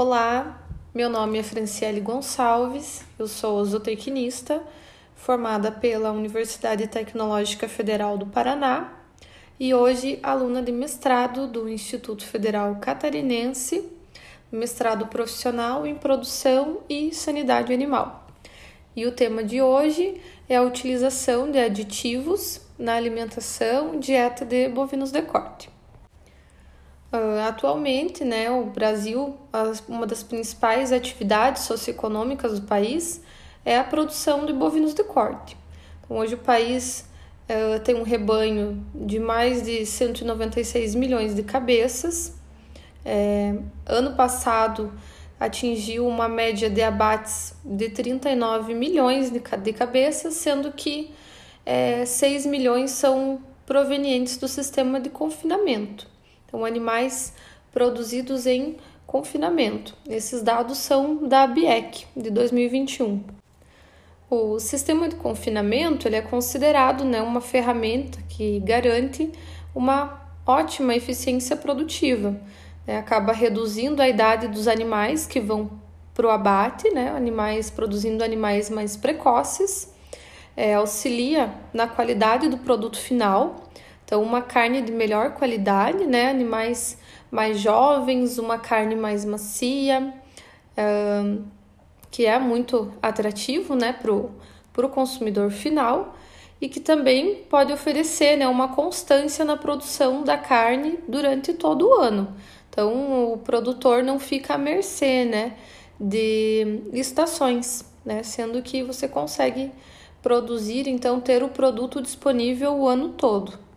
Olá, meu nome é Franciele Gonçalves, eu sou zootecnista, formada pela Universidade Tecnológica Federal do Paraná e hoje aluna de mestrado do Instituto Federal Catarinense, mestrado profissional em produção e sanidade animal. E o tema de hoje é a utilização de aditivos na alimentação dieta de bovinos de corte. Uh, atualmente, né, o Brasil, uma das principais atividades socioeconômicas do país é a produção de bovinos de corte. Então, hoje o país uh, tem um rebanho de mais de 196 milhões de cabeças. É, ano passado atingiu uma média de abates de 39 milhões de, de cabeças, sendo que é, 6 milhões são provenientes do sistema de confinamento. Então, animais produzidos em confinamento. Esses dados são da ABIEC, de 2021. O sistema de confinamento ele é considerado né, uma ferramenta que garante uma ótima eficiência produtiva. Né? Acaba reduzindo a idade dos animais que vão para o abate, né? animais produzindo animais mais precoces, é, auxilia na qualidade do produto final então, uma carne de melhor qualidade, né? Animais mais jovens, uma carne mais macia, uh, que é muito atrativo, né, pro, pro consumidor final e que também pode oferecer, né, uma constância na produção da carne durante todo o ano. Então, o produtor não fica à mercê, né, de estações, né, sendo que você consegue produzir, então ter o produto disponível o ano todo.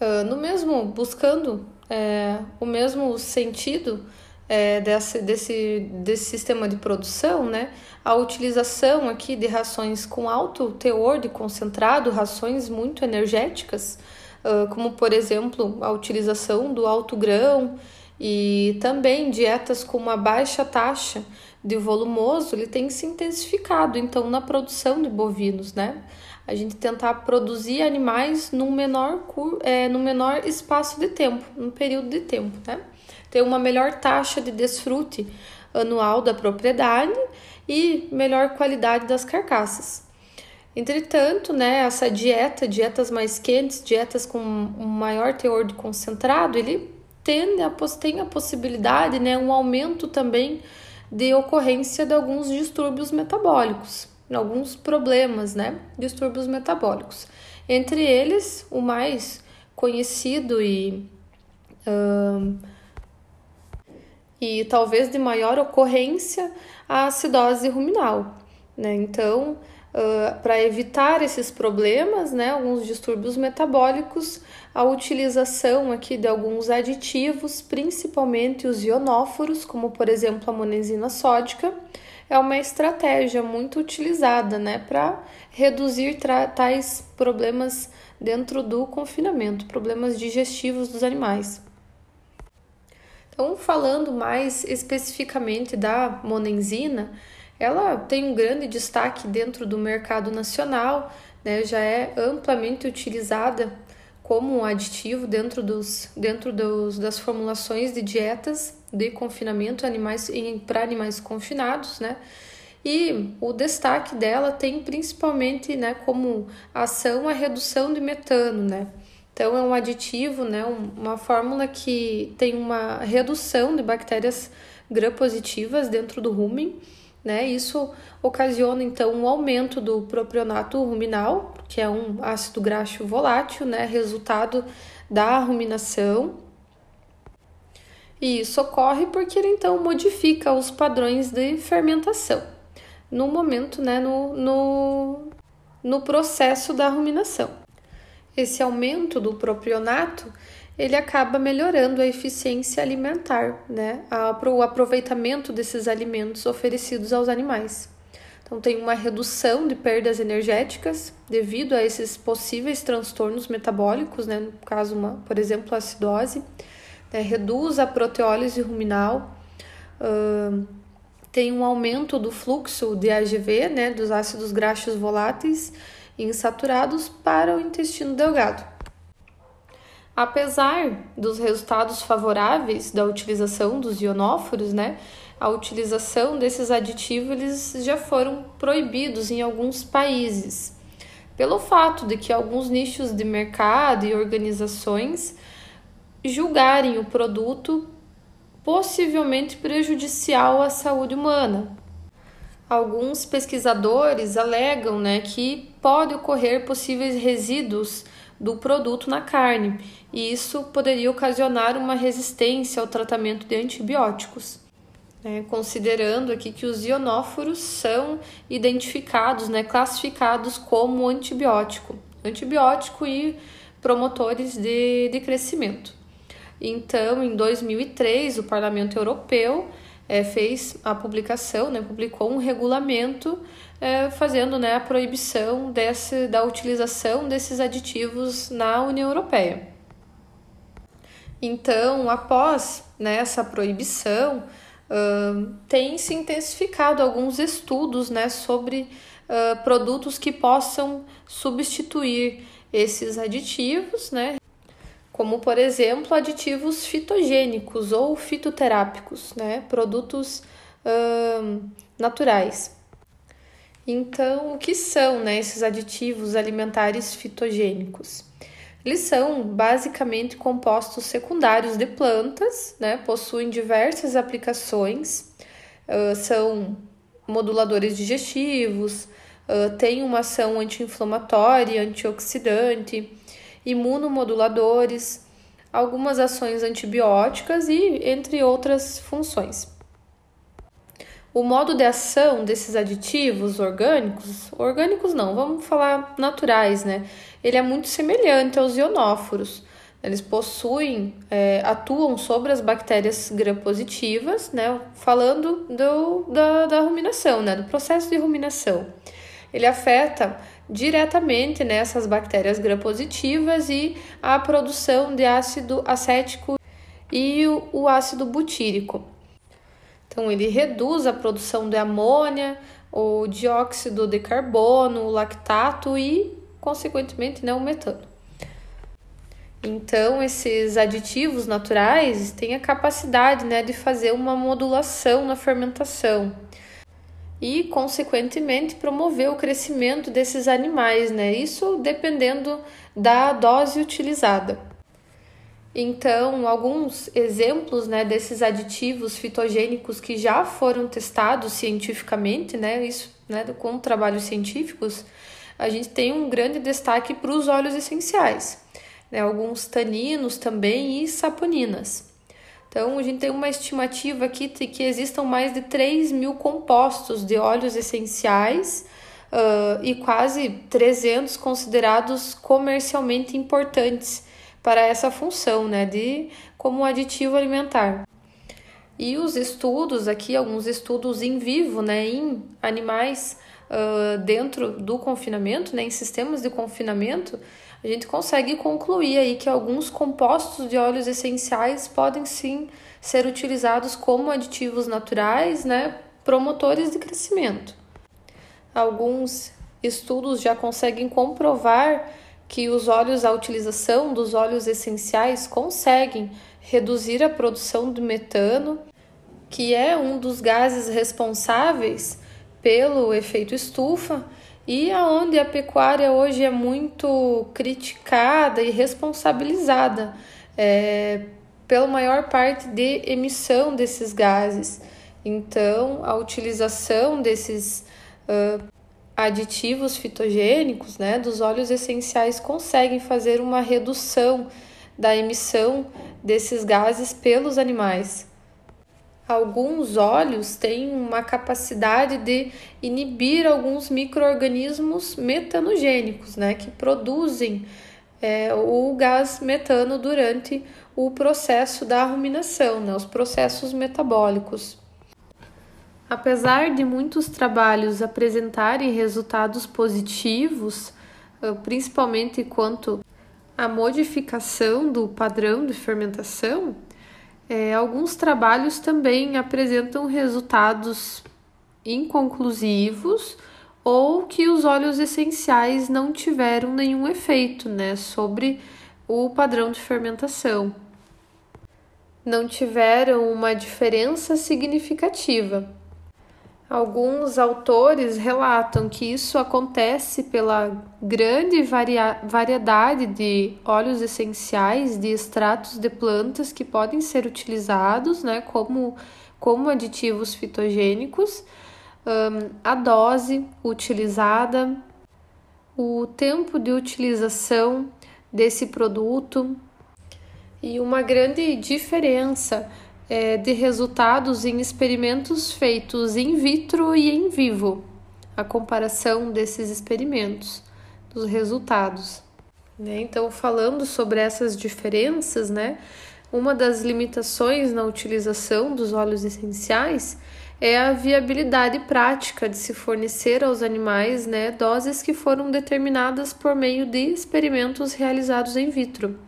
Uh, no mesmo, buscando é, o mesmo sentido é, desse, desse, desse sistema de produção, né? A utilização aqui de rações com alto teor de concentrado, rações muito energéticas, uh, como por exemplo a utilização do alto grão e também dietas com uma baixa taxa de volumoso, ele tem se intensificado então na produção de bovinos, né? A gente tentar produzir animais num menor, é, num menor espaço de tempo, num período de tempo, né? Ter uma melhor taxa de desfrute anual da propriedade e melhor qualidade das carcaças. Entretanto, né, essa dieta, dietas mais quentes, dietas com um maior teor de concentrado, ele tende a, tem a possibilidade, né, um aumento também de ocorrência de alguns distúrbios metabólicos alguns problemas, né? Distúrbios metabólicos. Entre eles, o mais conhecido e, uh, e talvez de maior ocorrência, a acidose ruminal. Né? Então, para evitar esses problemas, né, alguns distúrbios metabólicos, a utilização aqui de alguns aditivos, principalmente os ionóforos, como por exemplo a monensina sódica, é uma estratégia muito utilizada né, para reduzir tais problemas dentro do confinamento, problemas digestivos dos animais. Então, falando mais especificamente da monenzina, ela tem um grande destaque dentro do mercado nacional, né, já é amplamente utilizada como um aditivo dentro, dos, dentro dos, das formulações de dietas de confinamento animais para animais confinados, né? E o destaque dela tem principalmente, né, como ação a redução de metano, né? Então é um aditivo, né, uma fórmula que tem uma redução de bactérias gram-positivas dentro do rumen, né? Isso ocasiona então um aumento do propionato ruminal, que é um ácido graxo volátil, né, resultado da ruminação e isso ocorre porque ele então modifica os padrões de fermentação no momento, né, no, no, no processo da ruminação. Esse aumento do propionato ele acaba melhorando a eficiência alimentar, né, o aproveitamento desses alimentos oferecidos aos animais. Então, tem uma redução de perdas energéticas devido a esses possíveis transtornos metabólicos, né, no caso, uma, por exemplo, a acidose né, reduz a proteólise ruminal, uh, tem um aumento do fluxo de AGV, né, dos ácidos graxos voláteis insaturados para o intestino delgado. Apesar dos resultados favoráveis da utilização dos ionóforos, né, a utilização desses aditivos eles já foram proibidos em alguns países, pelo fato de que alguns nichos de mercado e organizações julgarem o produto possivelmente prejudicial à saúde humana. Alguns pesquisadores alegam né, que pode ocorrer possíveis resíduos do produto na carne, e isso poderia ocasionar uma resistência ao tratamento de antibióticos. Né? Considerando aqui que os ionóforos são identificados, né, classificados como antibiótico, antibiótico e promotores de, de crescimento. Então, em 2003, o Parlamento Europeu é, fez a publicação, né, publicou um regulamento é, fazendo né, a proibição desse, da utilização desses aditivos na União Europeia. Então, após né, essa proibição, uh, tem se intensificado alguns estudos né, sobre uh, produtos que possam substituir esses aditivos, né, como por exemplo aditivos fitogênicos ou fitoterápicos, né, produtos uh, naturais. Então, o que são né, esses aditivos alimentares fitogênicos? Eles são basicamente compostos secundários de plantas, né, possuem diversas aplicações, uh, são moduladores digestivos, uh, têm uma ação anti-inflamatória, antioxidante, imunomoduladores, algumas ações antibióticas e entre outras funções. O modo de ação desses aditivos orgânicos, orgânicos não, vamos falar naturais, né? Ele é muito semelhante aos ionóforos. Eles possuem, é, atuam sobre as bactérias gram-positivas, né? Falando do, da, da ruminação, né? Do processo de ruminação. Ele afeta diretamente nessas né, bactérias gram-positivas e a produção de ácido acético e o, o ácido butírico. Então, ele reduz a produção de amônia, o dióxido de carbono, o lactato e, consequentemente, né, o metano. Então, esses aditivos naturais têm a capacidade né, de fazer uma modulação na fermentação e, consequentemente, promover o crescimento desses animais, né? Isso dependendo da dose utilizada. Então, alguns exemplos né, desses aditivos fitogênicos que já foram testados cientificamente, né, isso né, com trabalhos científicos, a gente tem um grande destaque para os óleos essenciais, né, alguns taninos também e saponinas. Então, a gente tem uma estimativa aqui de que existam mais de 3 mil compostos de óleos essenciais uh, e quase 300 considerados comercialmente importantes para essa função, né, de como aditivo alimentar. E os estudos aqui, alguns estudos em vivo, né, em animais uh, dentro do confinamento, né, em sistemas de confinamento, a gente consegue concluir aí que alguns compostos de óleos essenciais podem sim ser utilizados como aditivos naturais, né, promotores de crescimento. Alguns estudos já conseguem comprovar que os óleos, a utilização dos óleos essenciais conseguem reduzir a produção de metano, que é um dos gases responsáveis pelo efeito estufa e aonde a pecuária hoje é muito criticada e responsabilizada é, pela maior parte de emissão desses gases. Então, a utilização desses uh, aditivos fitogênicos, né, dos óleos essenciais conseguem fazer uma redução da emissão desses gases pelos animais. Alguns óleos têm uma capacidade de inibir alguns microorganismos metanogênicos, né, que produzem é, o gás metano durante o processo da ruminação, né, os processos metabólicos. Apesar de muitos trabalhos apresentarem resultados positivos, eh, principalmente quanto à modificação do padrão de fermentação, é, alguns trabalhos também apresentam resultados inconclusivos ou que os óleos essenciais não tiveram nenhum efeito né, sobre o padrão de fermentação. Não tiveram uma diferença significativa. Alguns autores relatam que isso acontece pela grande varia variedade de óleos essenciais, de extratos de plantas que podem ser utilizados né, como, como aditivos fitogênicos, um, a dose utilizada, o tempo de utilização desse produto e uma grande diferença é, de resultados em experimentos feitos in vitro e em vivo, a comparação desses experimentos, dos resultados. Né? Então, falando sobre essas diferenças, né, uma das limitações na utilização dos óleos essenciais é a viabilidade prática de se fornecer aos animais né, doses que foram determinadas por meio de experimentos realizados in vitro.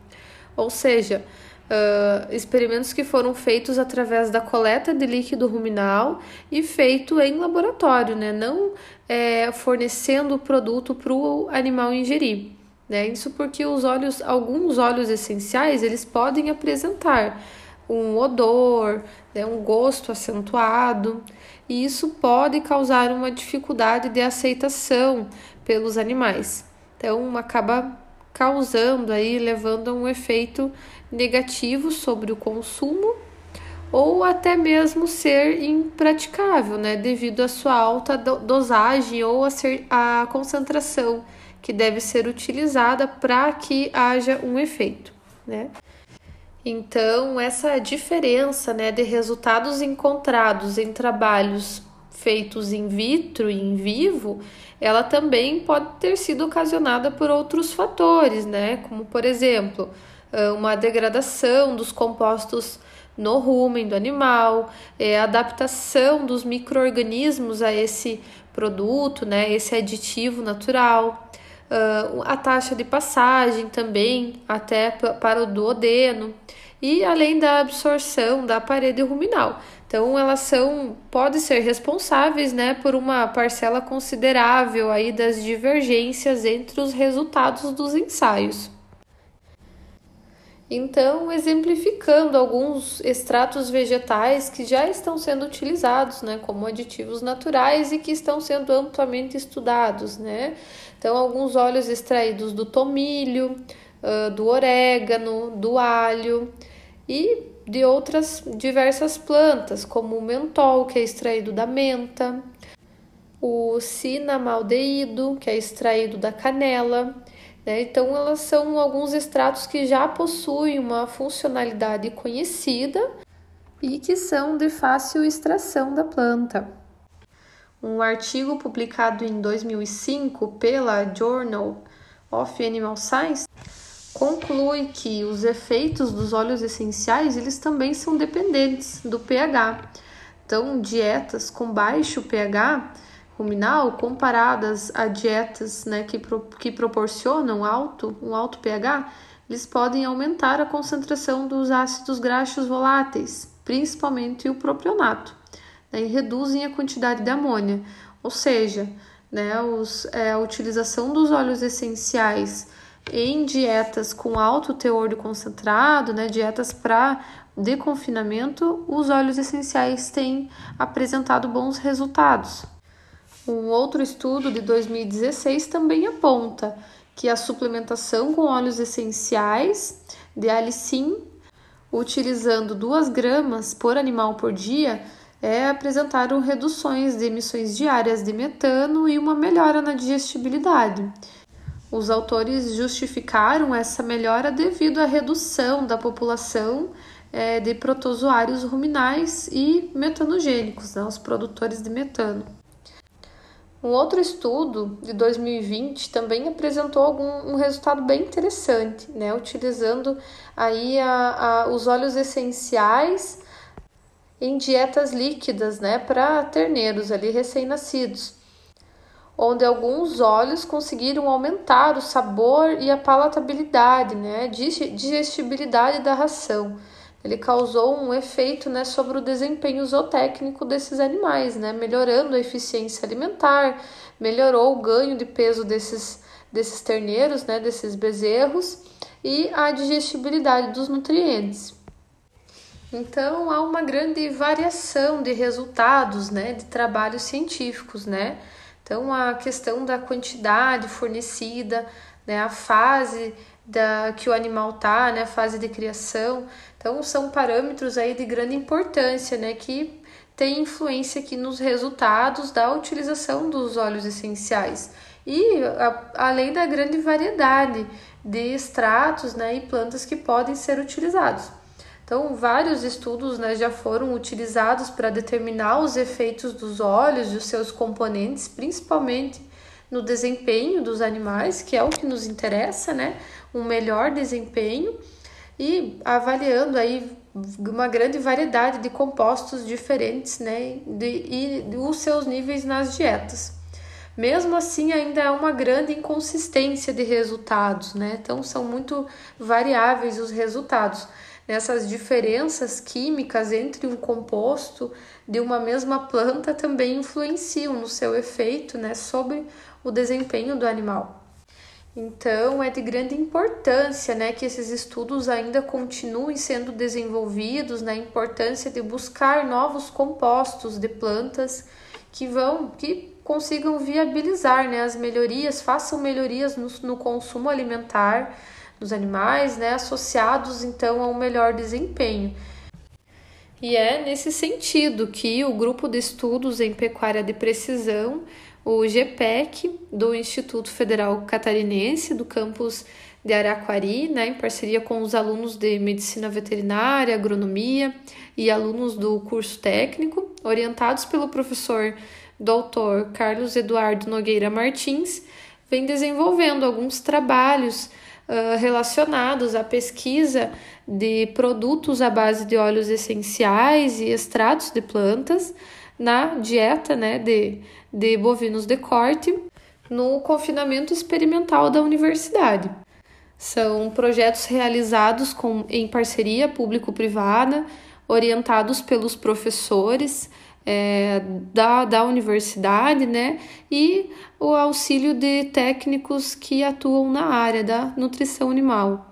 Ou seja, uh, experimentos que foram feitos através da coleta de líquido ruminal e feito em laboratório, né? não é, fornecendo o produto para o animal ingerir. Né? Isso porque os óleos, alguns óleos essenciais, eles podem apresentar um odor, né, um gosto acentuado, e isso pode causar uma dificuldade de aceitação pelos animais. Então, acaba causando aí, levando a um efeito negativo sobre o consumo ou até mesmo ser impraticável, né, devido à sua alta dosagem ou a, ser, a concentração que deve ser utilizada para que haja um efeito, né? Então, essa diferença, né, de resultados encontrados em trabalhos feitos in vitro e em vivo, ela também pode ter sido ocasionada por outros fatores, né, como por exemplo, uma degradação dos compostos no rumen do animal, é, adaptação dos micro-organismos a esse produto, né, esse aditivo natural, a taxa de passagem também até para o duodeno e além da absorção da parede ruminal. Então elas são podem ser responsáveis, né, por uma parcela considerável aí das divergências entre os resultados dos ensaios. Então, exemplificando alguns extratos vegetais que já estão sendo utilizados, né, como aditivos naturais e que estão sendo amplamente estudados, né? Então, alguns óleos extraídos do tomilho, do orégano, do alho e de outras diversas plantas, como o mentol, que é extraído da menta, o cinamaldeído, que é extraído da canela, né? Então, elas são alguns extratos que já possuem uma funcionalidade conhecida e que são de fácil extração da planta. Um artigo publicado em 2005 pela Journal of Animal Science conclui que os efeitos dos óleos essenciais eles também são dependentes do pH. Então, dietas com baixo pH ruminal comparadas a dietas né, que, pro, que proporcionam alto, um alto pH, eles podem aumentar a concentração dos ácidos graxos voláteis, principalmente o propionato, né, e reduzem a quantidade de amônia. Ou seja, né, os, é, a utilização dos óleos essenciais em dietas com alto teor de concentrado, né, dietas para de confinamento, os óleos essenciais têm apresentado bons resultados. Um outro estudo de 2016 também aponta que a suplementação com óleos essenciais de alicim, utilizando 2 gramas por animal por dia, é, apresentaram reduções de emissões diárias de metano e uma melhora na digestibilidade. Os autores justificaram essa melhora devido à redução da população é, de protozoários ruminais e metanogênicos, né, os produtores de metano. Um outro estudo de 2020 também apresentou algum, um resultado bem interessante, né? utilizando aí a, a, os óleos essenciais em dietas líquidas né? para terneiros ali recém-nascidos, onde alguns óleos conseguiram aumentar o sabor e a palatabilidade, né? digestibilidade da ração ele causou um efeito né, sobre o desempenho zootécnico desses animais, né, melhorando a eficiência alimentar, melhorou o ganho de peso desses, desses terneiros, né, desses bezerros, e a digestibilidade dos nutrientes. Então há uma grande variação de resultados, né, de trabalhos científicos, né? Então a questão da quantidade fornecida, né, a fase da que o animal tá, né, a fase de criação. Então são parâmetros aí de grande importância, né, que tem influência aqui nos resultados da utilização dos óleos essenciais. E a, além da grande variedade de extratos, né, e plantas que podem ser utilizados. Então, vários estudos né, já foram utilizados para determinar os efeitos dos óleos e os seus componentes, principalmente no desempenho dos animais, que é o que nos interessa, né? Um melhor desempenho e avaliando aí uma grande variedade de compostos diferentes, né? De, e os seus níveis nas dietas. Mesmo assim, ainda é uma grande inconsistência de resultados, né? Então, são muito variáveis os resultados essas diferenças químicas entre um composto de uma mesma planta também influenciam no seu efeito né, sobre o desempenho do animal. Então, é de grande importância né, que esses estudos ainda continuem sendo desenvolvidos, na né, importância de buscar novos compostos de plantas que vão, que consigam viabilizar né, as melhorias, façam melhorias no, no consumo alimentar dos animais, né, associados então a um melhor desempenho. E é nesse sentido que o grupo de estudos em pecuária de precisão, o GPEC, do Instituto Federal Catarinense, do campus de Araquari, né, em parceria com os alunos de medicina veterinária, agronomia e alunos do curso técnico, orientados pelo professor Dr. Carlos Eduardo Nogueira Martins, vem desenvolvendo alguns trabalhos relacionados à pesquisa de produtos à base de óleos essenciais e extratos de plantas na dieta né, de, de bovinos de corte no confinamento experimental da universidade. São projetos realizados com, em parceria público-privada, orientados pelos professores é, da, da universidade, né? E o auxílio de técnicos que atuam na área da nutrição animal.